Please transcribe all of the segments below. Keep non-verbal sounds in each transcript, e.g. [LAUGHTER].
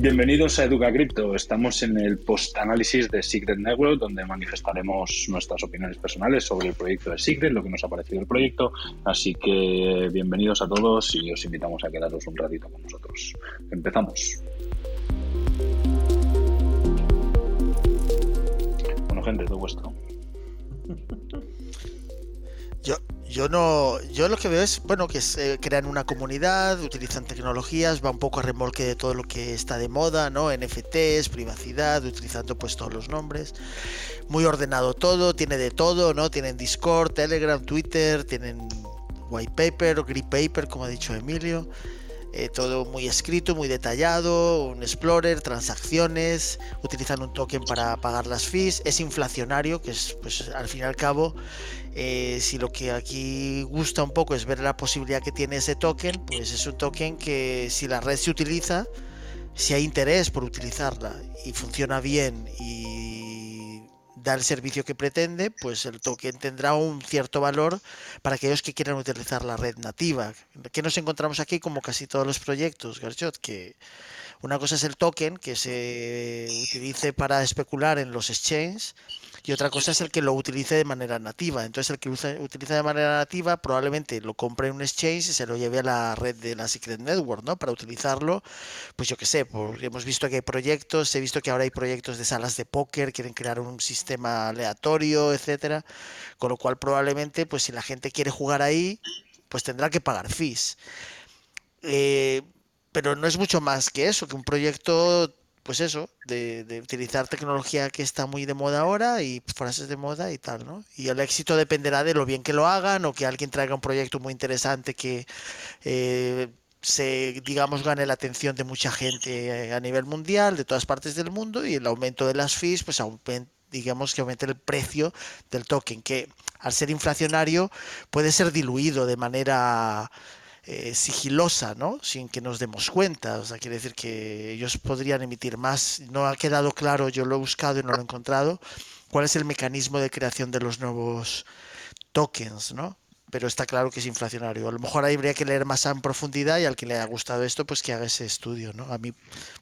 Bienvenidos a Educa Cripto. Estamos en el post-análisis de Secret Network, donde manifestaremos nuestras opiniones personales sobre el proyecto de Secret, lo que nos ha parecido el proyecto. Así que bienvenidos a todos y os invitamos a quedaros un ratito con nosotros. Empezamos. Bueno, gente, todo vuestro. [LAUGHS] Yo, no, yo lo que veo es, bueno, que se crean una comunidad, utilizan tecnologías, va un poco a remolque de todo lo que está de moda, ¿no? NFTs, privacidad, utilizando pues todos los nombres. Muy ordenado todo, tiene de todo, ¿no? Tienen Discord, Telegram, Twitter, tienen white paper, green paper, como ha dicho Emilio. Eh, todo muy escrito, muy detallado, un explorer, transacciones, utilizan un token para pagar las fees, es inflacionario, que es pues al fin y al cabo, eh, si lo que aquí gusta un poco es ver la posibilidad que tiene ese token, pues es un token que si la red se utiliza, si hay interés por utilizarla y funciona bien y da el servicio que pretende, pues el token tendrá un cierto valor para aquellos que quieran utilizar la red nativa. ¿Qué nos encontramos aquí como casi todos los proyectos, Garchot? Que una cosa es el token que se utilice para especular en los exchanges y otra cosa es el que lo utilice de manera nativa. Entonces el que utiliza de manera nativa probablemente lo compre en un exchange y se lo lleve a la red de la Secret Network, ¿no? Para utilizarlo, pues yo qué sé, hemos visto que hay proyectos, he visto que ahora hay proyectos de salas de póker, quieren crear un sistema aleatorio, etcétera, con lo cual probablemente, pues si la gente quiere jugar ahí, pues tendrá que pagar fees. Eh, pero no es mucho más que eso, que un proyecto pues eso, de, utilizar tecnología que está muy de moda ahora y frases de moda y tal, ¿no? Y el éxito dependerá de lo bien que lo hagan o que alguien traiga un proyecto muy interesante que eh, se, digamos, gane la atención de mucha gente eh, a nivel mundial, de todas partes del mundo y el aumento de las fees, pues digamos que aumente el precio del token, que al ser inflacionario puede ser diluido de manera eh, sigilosa, ¿no? Sin que nos demos cuenta. O sea, quiere decir que ellos podrían emitir más. No ha quedado claro, yo lo he buscado y no lo he encontrado, cuál es el mecanismo de creación de los nuevos tokens, ¿no? Pero está claro que es inflacionario. A lo mejor habría que leer más en profundidad y al que le haya gustado esto, pues que haga ese estudio, ¿no? A mí,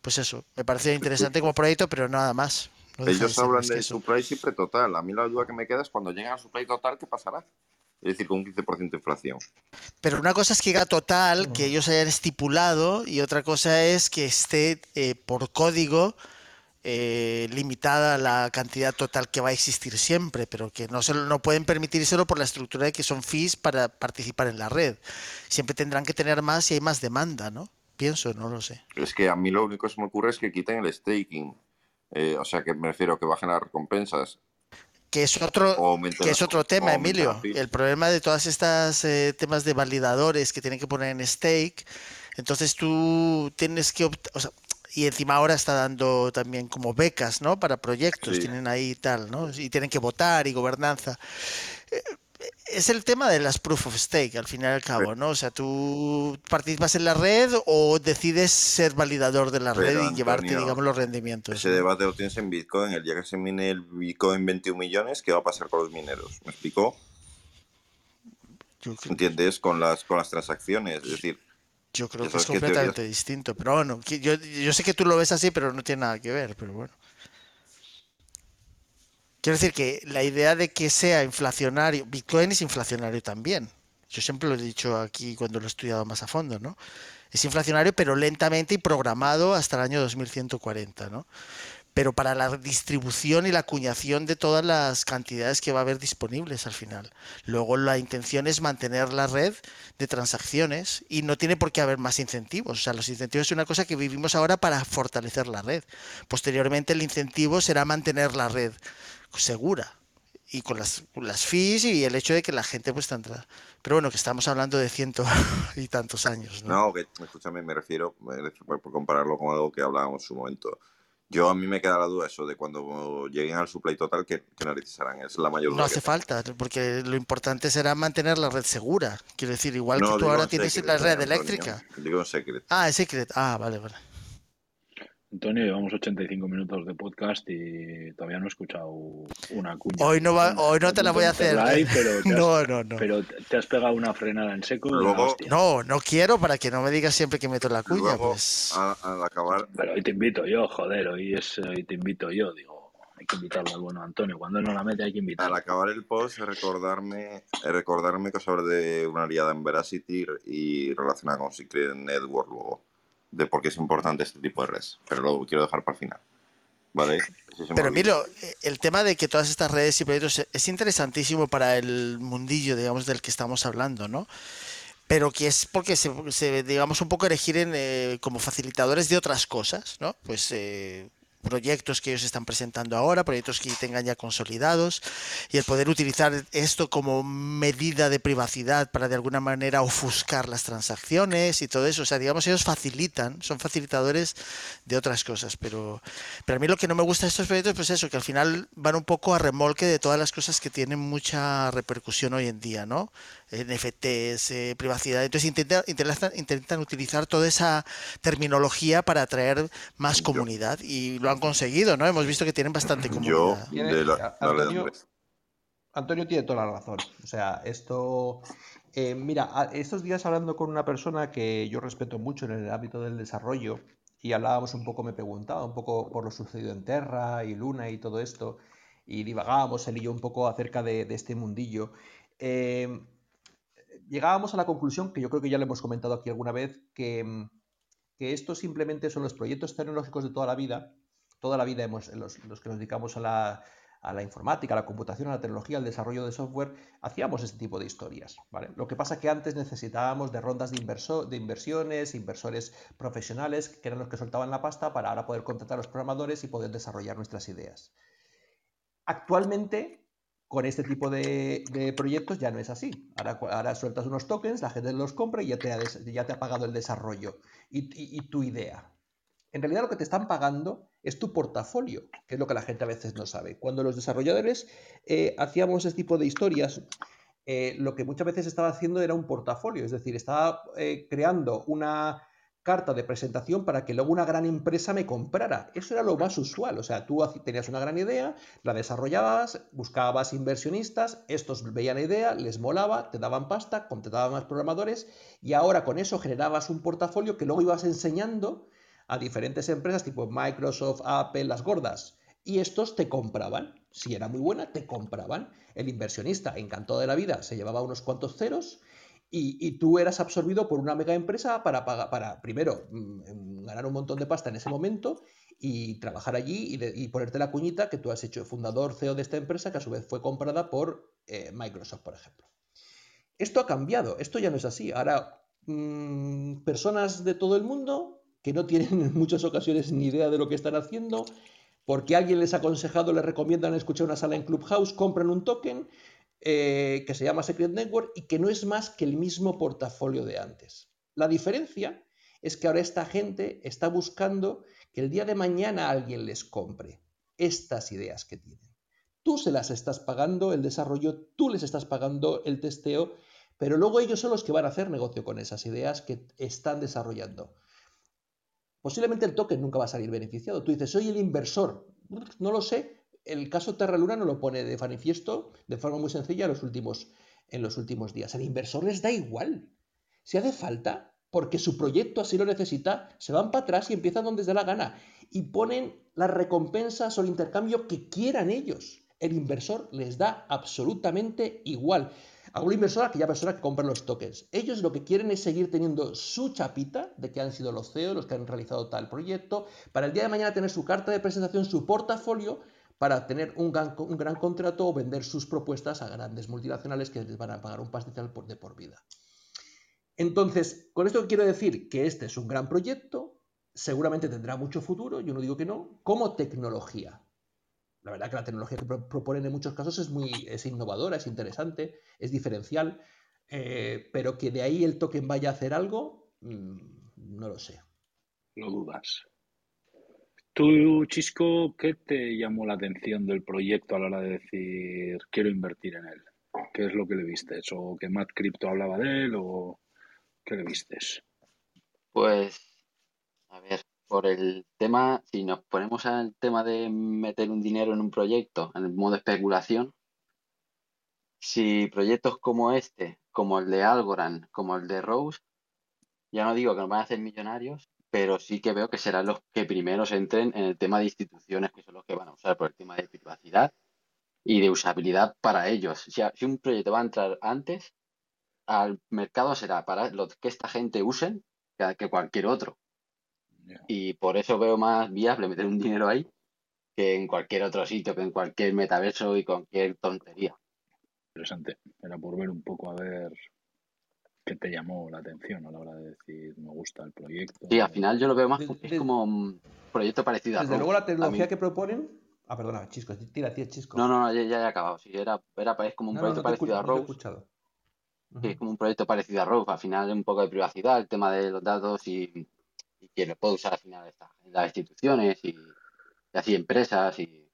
pues eso, me parece interesante como proyecto, pero nada más. Ellos hablan de supply siempre total. A mí la duda que me queda es cuando lleguen a supply total, ¿qué pasará? Es decir, con un 15% de inflación. Pero una cosa es que haga total, que ellos hayan estipulado, y otra cosa es que esté eh, por código eh, limitada la cantidad total que va a existir siempre, pero que no, se, no pueden permitírselo por la estructura de que son fees para participar en la red. Siempre tendrán que tener más si hay más demanda, ¿no? Pienso, no lo sé. Es que a mí lo único que se me ocurre es que quiten el staking. Eh, o sea, que me refiero a que bajen las recompensas que es otro que es otro tema, Emilio. El problema de todas estas eh, temas de validadores que tienen que poner en stake, entonces tú tienes que o sea, y encima ahora está dando también como becas, ¿no? Para proyectos, tienen ahí tal, ¿no? Y tienen que votar y gobernanza. Es el tema de las proof of stake, al fin y al cabo, ¿no? O sea, tú participas en la red o decides ser validador de la red y llevarte, digamos, los rendimientos. Ese debate lo tienes en Bitcoin. El día que se mine el Bitcoin 21 millones, ¿qué va a pasar con los mineros? ¿Me explicó? ¿Entiendes? Con las, con las transacciones. Es decir, yo creo que es completamente distinto. Pero bueno, yo, yo sé que tú lo ves así, pero no tiene nada que ver. Pero bueno. Quiero decir que la idea de que sea inflacionario, Bitcoin es inflacionario también. Yo siempre lo he dicho aquí cuando lo he estudiado más a fondo, ¿no? Es inflacionario, pero lentamente y programado hasta el año 2140, ¿no? Pero para la distribución y la acuñación de todas las cantidades que va a haber disponibles al final. Luego la intención es mantener la red de transacciones y no tiene por qué haber más incentivos. O sea, los incentivos es una cosa que vivimos ahora para fortalecer la red. Posteriormente el incentivo será mantener la red segura y con las, las fees y el hecho de que la gente pues tendrá. Pero bueno, que estamos hablando de ciento [LAUGHS] y tantos años. No, no que, escúchame, me refiero, por compararlo con algo que hablábamos en su momento. Yo a mí me queda la duda eso de cuando lleguen al supply total, que, que necesitarán? Es la mayor No hace falta, porque lo importante será mantener la red segura. Quiero decir, igual que tú ahora tienes la red eléctrica. Digo secret. Ah, es secret. Ah, vale, vale. Antonio, llevamos 85 minutos de podcast y todavía no he escuchado una cuña. Hoy no, va, hoy no te la voy a hacer. pero [LAUGHS] no, no, no. Pero te has pegado una frenada en seco. no, no quiero para que no me digas siempre que meto la cuña. pues... al acabar. Pero hoy te invito yo, joder, hoy, es, hoy te invito yo, digo. Hay que invitarlo al bueno Antonio. Cuando él no la mete, hay que invitarlo. Al acabar el post, recordarme, recordarme que sobre de una aliada en Veracity y relacionada con Secret Network luego de por qué es importante este tipo de redes, pero lo quiero dejar para el final. ¿Vale? pero Milo, el tema de que todas estas redes y proyectos es interesantísimo para el mundillo, digamos, del que estamos hablando, ¿no? Pero que es porque se, digamos, un poco elegir en, eh, como facilitadores de otras cosas, ¿no? Pues eh, proyectos que ellos están presentando ahora, proyectos que tengan ya consolidados, y el poder utilizar esto como medida de privacidad para de alguna manera ofuscar las transacciones y todo eso. O sea, digamos, ellos facilitan, son facilitadores de otras cosas, pero, pero a mí lo que no me gusta de estos proyectos, pues eso, que al final van un poco a remolque de todas las cosas que tienen mucha repercusión hoy en día, ¿no? NFTs, eh, privacidad. Entonces intentan, intentan, utilizar toda esa terminología para atraer más comunidad y lo han conseguido, ¿no? Hemos visto que tienen bastante comunidad. Antonio, tiene toda la razón. O sea, esto... Eh, mira, estos días hablando con una persona que yo respeto mucho en el ámbito del desarrollo y hablábamos un poco, me preguntaba un poco por lo sucedido en Terra y Luna y todo esto y divagábamos él y yo un poco acerca de, este mundillo. Eh, llegábamos a la conclusión, que yo creo que ya lo hemos comentado aquí alguna vez, que, que estos simplemente son los proyectos tecnológicos de toda la vida. Toda la vida hemos, los, que nos dedicamos a la, informática, a la computación, a la tecnología, al desarrollo de software, hacíamos este tipo de historias. Lo que pasa es que antes necesitábamos de rondas de, inversiones, inversores profesionales, que eran los que soltaban la pasta para ahora poder contratar a los programadores y poder desarrollar nuestras ideas. Actualmente con este tipo de, proyectos ya no es así. Ahora, sueltas unos tokens, la gente los compra y ya te ha pagado el desarrollo y, tu idea. En realidad lo que te están pagando es tu portafolio, que es lo que la gente a veces no sabe. Cuando los desarrolladores eh, hacíamos este tipo de historias, eh, lo que muchas veces estaba haciendo era un portafolio, es decir, estaba eh, creando una, carta de presentación para que luego una gran empresa me comprara. Eso era lo más usual. O sea, tú tenías una gran idea, la desarrollabas, buscabas inversionistas, estos veían la idea, les molaba, te daban pasta, contrataban más programadores y ahora con eso generabas un portafolio que luego ibas enseñando a diferentes empresas tipo Microsoft, Apple, las gordas. Y estos te compraban. Si era muy buena, te compraban. El inversionista, encantado de la vida, se llevaba unos cuantos ceros y, tú eras absorbido por una mega empresa para, pagar, para primero, mm, ganar un montón de pasta en ese momento y trabajar allí y, ponerte la cuñita que tú has hecho fundador CEO de esta empresa que a su vez fue comprada por eh, Microsoft, por ejemplo. Esto ha cambiado, esto ya no es así. Ahora, mm, personas de todo el mundo que no tienen [LAUGHS] en muchas ocasiones ni idea de lo que están haciendo, porque alguien les ha aconsejado, les recomiendan escuchar una sala en Clubhouse, compran un token eh, que se llama Secret Network y que no es más que el mismo portafolio de antes. La diferencia es que ahora esta gente está buscando que el día de mañana alguien les compre estas ideas que tienen. Tú se las estás pagando el desarrollo, tú les estás pagando el testeo, pero luego ellos son los que van a hacer negocio con esas ideas que están desarrollando. Posiblemente el token nunca va a salir beneficiado. Tú dices, soy el inversor. No lo sé, el caso Terra Luna no lo pone de manifiesto de forma muy sencilla en los últimos, en los últimos días. Al inversor les da igual. Si hace falta, porque su proyecto así lo necesita, se van para atrás y empiezan donde les da la gana. Y ponen las recompensas o el intercambio que quieran ellos. El inversor les da absolutamente igual. A un inversor, a aquella persona que compra los tokens. Ellos lo que quieren es seguir teniendo su chapita de que han sido los CEOs los que han realizado tal proyecto, para el día de mañana tener su carta de presentación, su portafolio, para tener un gran, contrato o vender sus propuestas a grandes multinacionales que les van a pagar un pastizal de por vida. Entonces, con esto quiero decir que este es un gran proyecto, seguramente tendrá mucho futuro, yo no digo que no, como tecnología. La verdad que la tecnología que proponen en muchos casos es muy es innovadora, es interesante, es diferencial, eh, pero que de ahí el token vaya a hacer algo, mm, no lo sé. Lo dudas. Tú, Chisco, ¿qué te llamó la atención del proyecto a la hora de decir quiero invertir en él? ¿Qué es lo que le vistes? ¿O que Matt Crypto hablaba de él? ¿O qué le vistes? Pues, a ver, por el tema, si nos ponemos al tema de meter un dinero en un proyecto, en el modo especulación, si proyectos como este, como el de Algorand, como el de Rose, ya no digo que nos van a hacer millonarios, pero sí que veo que serán los que primeros entren en el tema de instituciones, que son los que van a usar por el tema de privacidad y de usabilidad para ellos. Si, un proyecto va a entrar antes, al mercado será para lo que esta gente usen que, cualquier otro. Y por eso veo más viable meter un dinero ahí que en cualquier otro sitio, que en cualquier metaverso y cualquier tontería. Interesante. Era por ver un poco a ver qué te llamó la atención a la hora de decir me gusta el proyecto. Sí, al final yo lo veo más es como un proyecto parecido a Desde luego la tecnología que proponen. Ah, perdona, Chisco, tira, tira, Chisco. No, no, ya, ya he acabado. Sí, era, era es como un proyecto parecido a Rose. Sí, es como un proyecto parecido a Rose. Al final, un poco de privacidad, el tema de los datos y, y quién lo puede usar al final las instituciones y, así empresas y,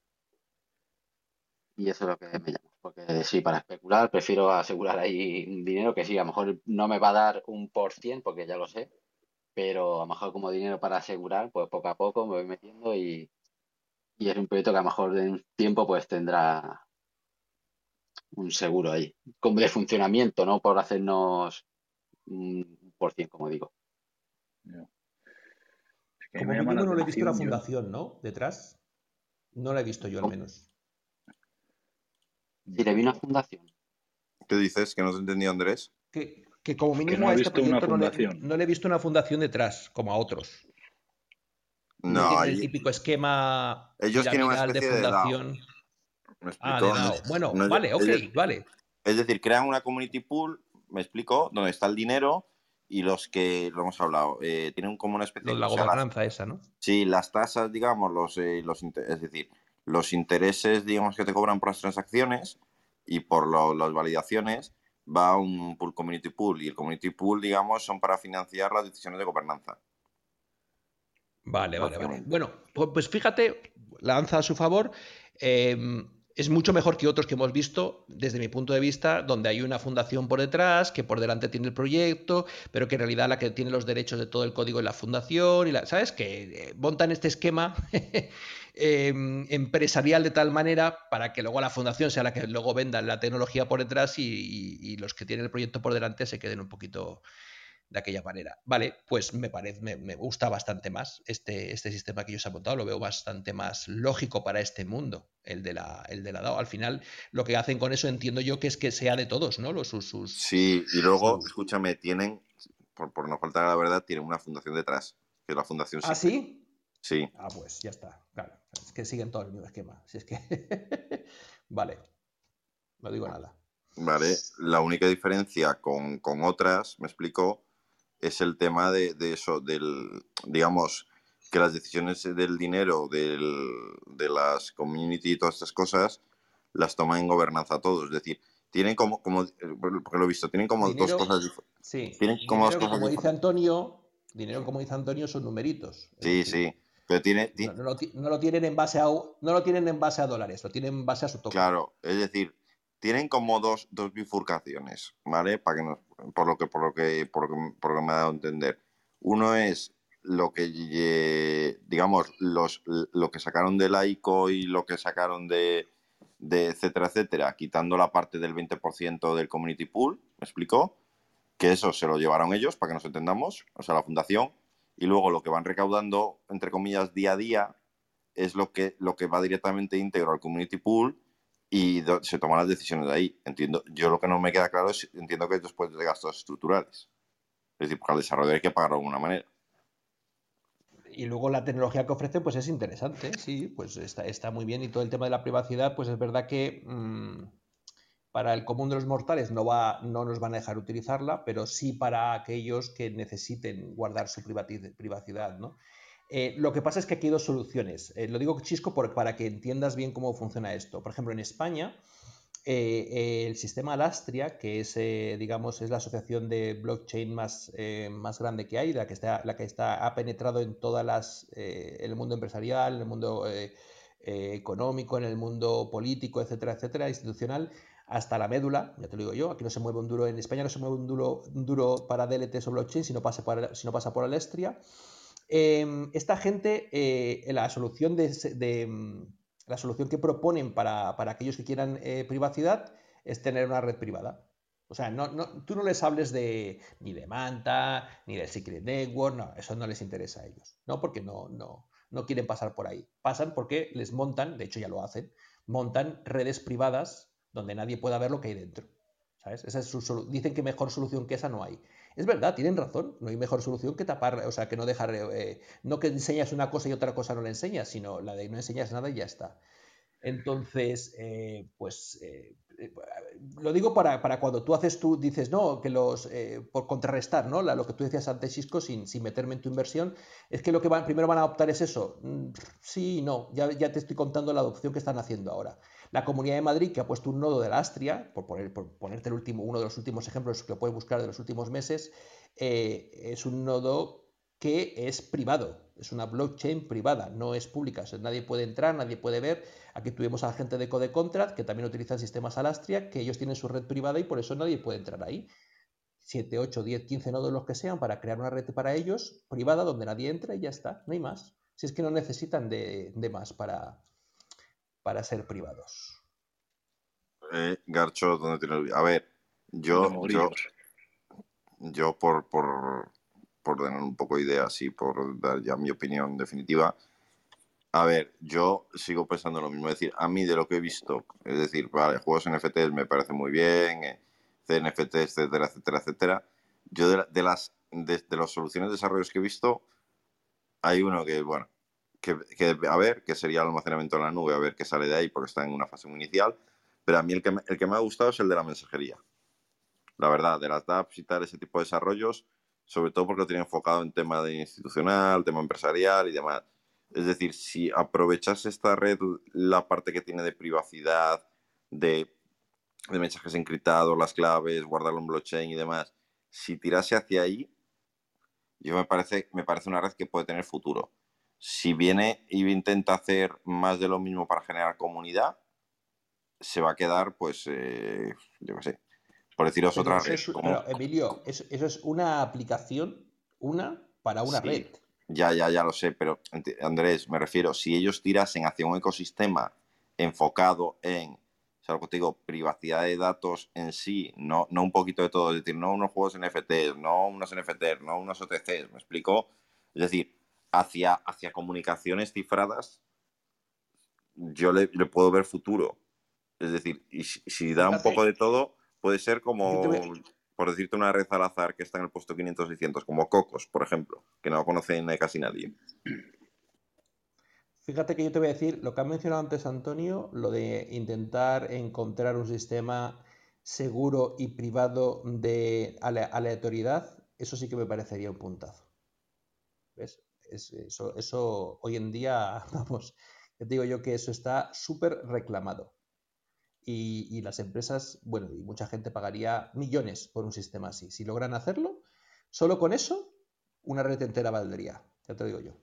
y eso es lo que me llama. Porque sí, para especular prefiero asegurar ahí un dinero que sí, a lo mejor no me va a dar un por cien, porque ya lo sé, pero a lo mejor como dinero para asegurar, pues poco a poco me voy metiendo y, y es un proyecto que a lo mejor en un tiempo pues tendrá un seguro ahí, como de funcionamiento, no por hacernos un por cien, como digo. Como mínimo no le he visto la fundación, ¿no? Detrás. No la he visto yo al menos. Sí, le vi una fundación. ¿Qué dices? ¿Que no te entendido, Andrés? Que, como mínimo a este proyecto no le, he visto una fundación detrás, como a otros. No, el típico esquema. Ellos tienen una especie de fundación. Ah, bueno, vale, ok, vale. Es decir, crean una community pool, me explico, donde está el dinero y los que, lo hemos hablado, eh, tienen como una especie de... La gobernanza esa, ¿no? Sí, las tasas, digamos, los, eh, los es decir, los intereses, digamos, que te cobran por las transacciones y por las validaciones va a un pool community pool y el community pool, digamos, son para financiar las decisiones de gobernanza. Vale, vale, vale. Bueno, pues fíjate, lanza a su favor. Em, es mucho mejor que otros que hemos visto, desde mi punto de vista, donde hay una fundación por detrás, que por delante tiene el proyecto, pero que en realidad la que tiene los derechos de todo el código es la fundación, y la, ¿sabes? Que eh, montan este esquema [LAUGHS] em, empresarial de tal manera para que luego la fundación sea la que luego venda la tecnología por detrás y los que tienen el proyecto por delante se queden un poquito de aquella manera. Vale, pues me parece, me, gusta bastante más este, este sistema que yo os he apuntado, lo veo bastante más lógico para este mundo, el de la, el de la DAO. Al final, lo que hacen con eso entiendo yo que es que sea de todos, ¿no? Los sus, Sí, y luego, escúchame, tienen, por, por, no faltar a la verdad, tienen una fundación detrás, que es la fundación. ¿Ah, sí? Sí. Ah, pues ya está, claro. Es que siguen todo el mismo esquema. Si es que. [LAUGHS] vale. No digo nada. Vale, la única diferencia con, con otras, me explico, es el tema de, eso, del, digamos, que las decisiones del dinero, del, de las community y todas estas cosas, las toman en gobernanza todos. Es decir, tienen como, como porque lo he visto, tienen como dos cosas diferentes. Sí, tienen como, dos cosas como dice Antonio, dinero como dice Antonio son numeritos. Sí, sí. Pero tiene, no, lo, tienen en base a no lo tienen en base a dólares, lo tienen en base a su token. Claro, es decir, tienen como dos, dos bifurcaciones, ¿vale? Para que por lo que, por lo que, por lo que, me ha dado a entender. Uno es lo que, digamos, los, lo que sacaron de laico y lo que sacaron de, de etcétera, etcétera, quitando la parte del 20% del community pool, ¿me explicó? Que eso se lo llevaron ellos, para que nos entendamos, o sea, la fundación, y luego lo que van recaudando, entre comillas, día a día, es lo que, lo que va directamente íntegro al community pool y se toman las decisiones de ahí. Entiendo, yo lo que no me queda claro es, entiendo que es después de gastos estructurales. Es decir, porque al desarrollo hay que pagarlo de alguna manera. Y luego la tecnología que ofrecen, pues es interesante, sí, pues está, está muy bien. Y todo el tema de la privacidad, pues es verdad que mm, para el común de los mortales no, va, no nos van a dejar utilizarla, pero sí para aquellos que necesiten guardar su privacidad, ¿no? Eh, lo que pasa es que aquí hay dos soluciones. Eh, lo digo chisco para que entiendas bien cómo funciona esto. Por ejemplo, en España, eh, el sistema Alastria, que es, digamos, es la asociación de blockchain más, más grande que hay, la que, está, la que está, ha penetrado en todas las, el mundo empresarial, el mundo económico, en el mundo político, etcétera, etcétera, institucional, hasta la médula, ya te lo digo yo, aquí no se mueve un duro, en España no se mueve un duro, duro para DLTs o blockchain si no pasa por, si no pasa por Alastria. Em, esta gente, eh, la solución de, mm, la solución que proponen para, aquellos que quieran eh, privacidad es tener una red privada. O sea, no, tú no les hables de ni de Manta, ni del Secret Network, no, eso no les interesa a ellos, ¿no? Porque no, no, quieren pasar por ahí. Pasan porque les montan, de hecho ya lo hacen, montan redes privadas donde nadie pueda ver lo que hay dentro. Esa es su Dicen que mejor solución que esa no hay. Es verdad, tienen razón. No hay mejor solución que tapar, o sea, que no dejar, eh, no que enseñas una cosa y otra cosa no le enseñas, sino la de no enseñas nada y ya está. Entonces, eh, pues eh, lo digo para, cuando tú haces, tú dices, no, que los, por contrarrestar, ¿no? lo que tú decías antes, Cisco, sin, sin, meterme en tu inversión, es que lo que van, primero van a optar es eso. Mm, sí no, ya, ya te estoy contando la adopción que están haciendo ahora. La Comunidad de Madrid, que ha puesto un nodo de la Astria, por, poner, ponerte el último, uno de los últimos ejemplos que puedes buscar de los últimos meses, eh, es un nodo que es privado, es una blockchain privada, no es pública, nadie puede entrar, nadie puede ver. Aquí tuvimos a la gente de Code Contract que también utilizan sistemas Alastria, que ellos tienen su red privada y por eso nadie puede entrar ahí. 7, 8, 10, 15 nodos los que sean para crear una red para ellos privada donde nadie entra y ya está, no hay más. Si es que no necesitan de más para, para ser privados. Eh, Garcho, ¿dónde tiene A ver, yo, yo, yo por, por, por tener un poco de ideas y por dar ya mi opinión definitiva, a ver, yo sigo pensando lo mismo. Es decir, a mí de lo que he visto, es decir, vale, juegos NFTs me parece muy bien, eh, CNFT, etcétera, etcétera, etcétera. Yo de, de las de, de las soluciones de desarrollos que he visto, hay uno que, bueno, que, a ver, que sería el almacenamiento en la nube, a ver qué sale de ahí, porque está en una fase muy inicial. Pero a mí el que, el que me ha gustado es el de la mensajería. La verdad, de las apps y tal, ese tipo de desarrollos, sobre todo porque lo tiene enfocado en tema de institucional, tema empresarial y demás. Es decir, si aprovechas esta red, la parte que tiene de privacidad, de, de mensajes encriptados, las claves, guardarlo en blockchain y demás, si tirase hacia ahí, yo me parece, me parece una red que puede tener futuro si viene y intenta hacer más de lo mismo para generar comunidad, se va a quedar, pues, eh, yo qué sé, por deciros otra red. Emilio, eso, es una aplicación, una para una red. Ya, ya, ya lo sé, pero Andrés, me refiero, si ellos tirasen hacia un ecosistema enfocado en, o que te digo, privacidad de datos en sí, no, no un poquito de todo, es decir, no unos juegos NFTs, no unos NFTs, no unos OTCs, ¿me explico? Es decir, hacia, hacia comunicaciones cifradas, yo le, puedo ver futuro. Es decir, y si, da un poco de todo, puede ser como, por decirte una red al azar que está en el puesto 500-600, como Cocos, por ejemplo, que no conocen casi nadie. Fíjate que yo te voy a decir lo que ha mencionado antes Antonio, lo de intentar encontrar un sistema seguro y privado de aleatoriedad, eso sí que me parecería un puntazo. ¿Ves? Eso, hoy en día, [LAUGHS] vamos, te digo yo que eso está súper reclamado. Y, las empresas, bueno, y mucha gente pagaría millones por un sistema así. Si logran hacerlo, solo con eso, una red entera valdría, ya te digo yo.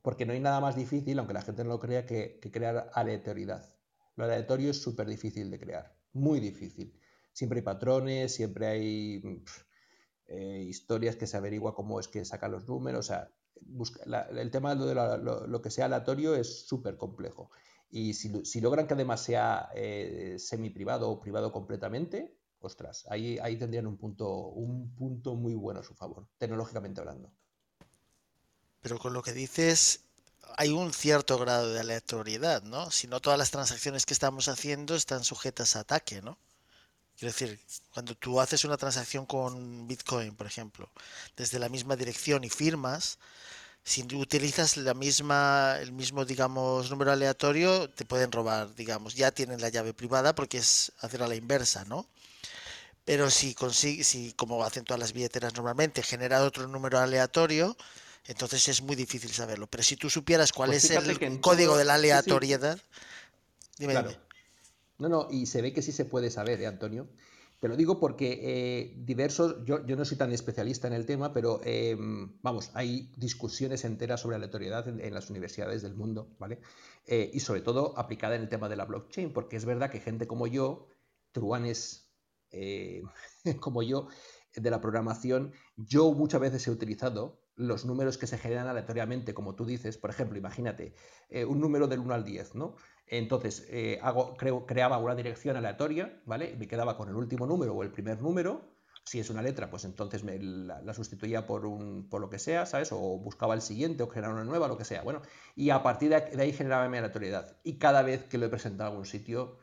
Porque no hay nada más difícil, aunque la gente no lo crea, que, crear aleatoriedad. Lo aleatorio es súper difícil de crear, muy difícil. Siempre hay patrones, siempre hay eh, historias que se averigua cómo es que sacan los números. O sea, el tema de lo, que sea aleatorio es súper complejo. Y si, logran que además sea eh, semi-privado o privado completamente, ostras, ahí, ahí tendrían un punto, un punto muy bueno a su favor, tecnológicamente hablando. Pero con lo que dices, hay un cierto grado de aleatoriedad, ¿no? Si no todas las transacciones que estamos haciendo están sujetas a ataque, ¿no? Quiero decir, cuando tú haces una transacción con Bitcoin, por ejemplo, desde la misma dirección y firmas, si utilizas la misma, el mismo, digamos, número aleatorio, te pueden robar, digamos. Ya tienen la llave privada porque es hacer a la inversa, ¿no? Pero si consigue, si como hacen todas las billeteras normalmente, genera otro número aleatorio, entonces es muy difícil saberlo. Pero si tú supieras cuál pues es el código de la aleatoriedad, dime, dime. No, no, y se ve que sí se puede saber, ¿eh, Antonio? Te lo digo porque eh, diversos, yo, no soy tan especialista en el tema, pero em, vamos, hay discusiones enteras sobre aleatoriedad en, las universidades del mundo, ¿vale? Eh, y sobre todo aplicada en el tema de la blockchain, porque es verdad que gente como yo, truanes [LAUGHS] como yo, de la programación, yo muchas veces he utilizado los números que se generan aleatoriamente, como tú dices, por ejemplo, imagínate un número del 1 al 10, ¿no? Entonces, eh, hago, creo, creaba una dirección aleatoria, ¿vale? Me quedaba con el último número o el primer número. Si es una letra, pues entonces me la, sustituía por, un, por lo que sea, ¿sabes? O buscaba el siguiente o generaba una nueva, lo que sea. Bueno, y a partir de ahí generaba mi aleatoriedad. Y cada vez que lo he presentado a algún sitio,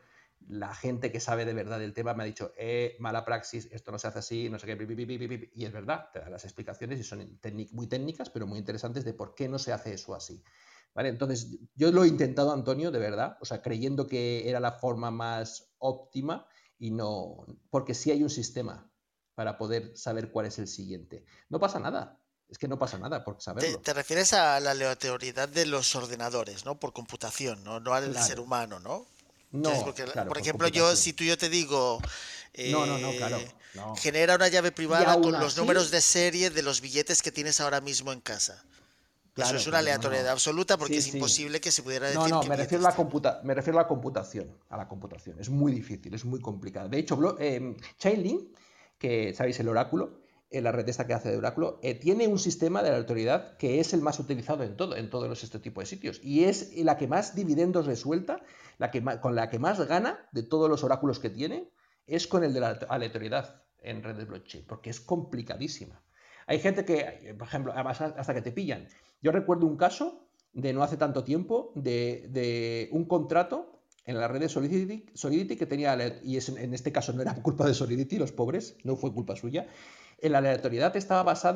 la gente que sabe de verdad del tema me ha dicho, eh, mala praxis, esto no se hace así, no sé qué, y es verdad, te da las explicaciones y son muy técnicas, pero muy interesantes de por qué no se hace eso así. ¿Vale? Entonces, yo lo he intentado, Antonio, de verdad, o sea, creyendo que era la forma más óptima y no, porque sí hay un sistema para poder saber cuál es el siguiente. No pasa nada, es que no pasa nada por saberlo. Te, refieres a la aleatoriedad de los ordenadores, ¿no? Por computación, no, no al ser humano, ¿no? No, por ejemplo, yo si tú yo te digo no, no, no, claro. Eh, genera una llave privada con los números de serie de los billetes que tienes ahora mismo en casa. Eso es una aleatoriedad absoluta porque es imposible que se pudiera decir. No, no, me, refiero a la computa me refiero a la computación. A la computación. Es muy difícil, es muy complicado. De hecho, eh, Chainlink, que sabéis el oráculo, en la red esta que hace de oráculo, eh, tiene un sistema de aleatoriedad que es el más utilizado en todo, en todos este tipo de sitios. Y es la que más dividendos resuelta la que con la que más gana de todos los oráculos que tiene es con el de la aleatoriedad en redes blockchain, porque es complicadísima. Hay gente que, por ejemplo, hasta que te pillan. Yo recuerdo un caso de no hace tanto tiempo de, un contrato en la red de Solidity, Solidity que tenía, y en este caso no era culpa de Solidity, los pobres, no fue culpa suya, la aleatoriedad estaba basada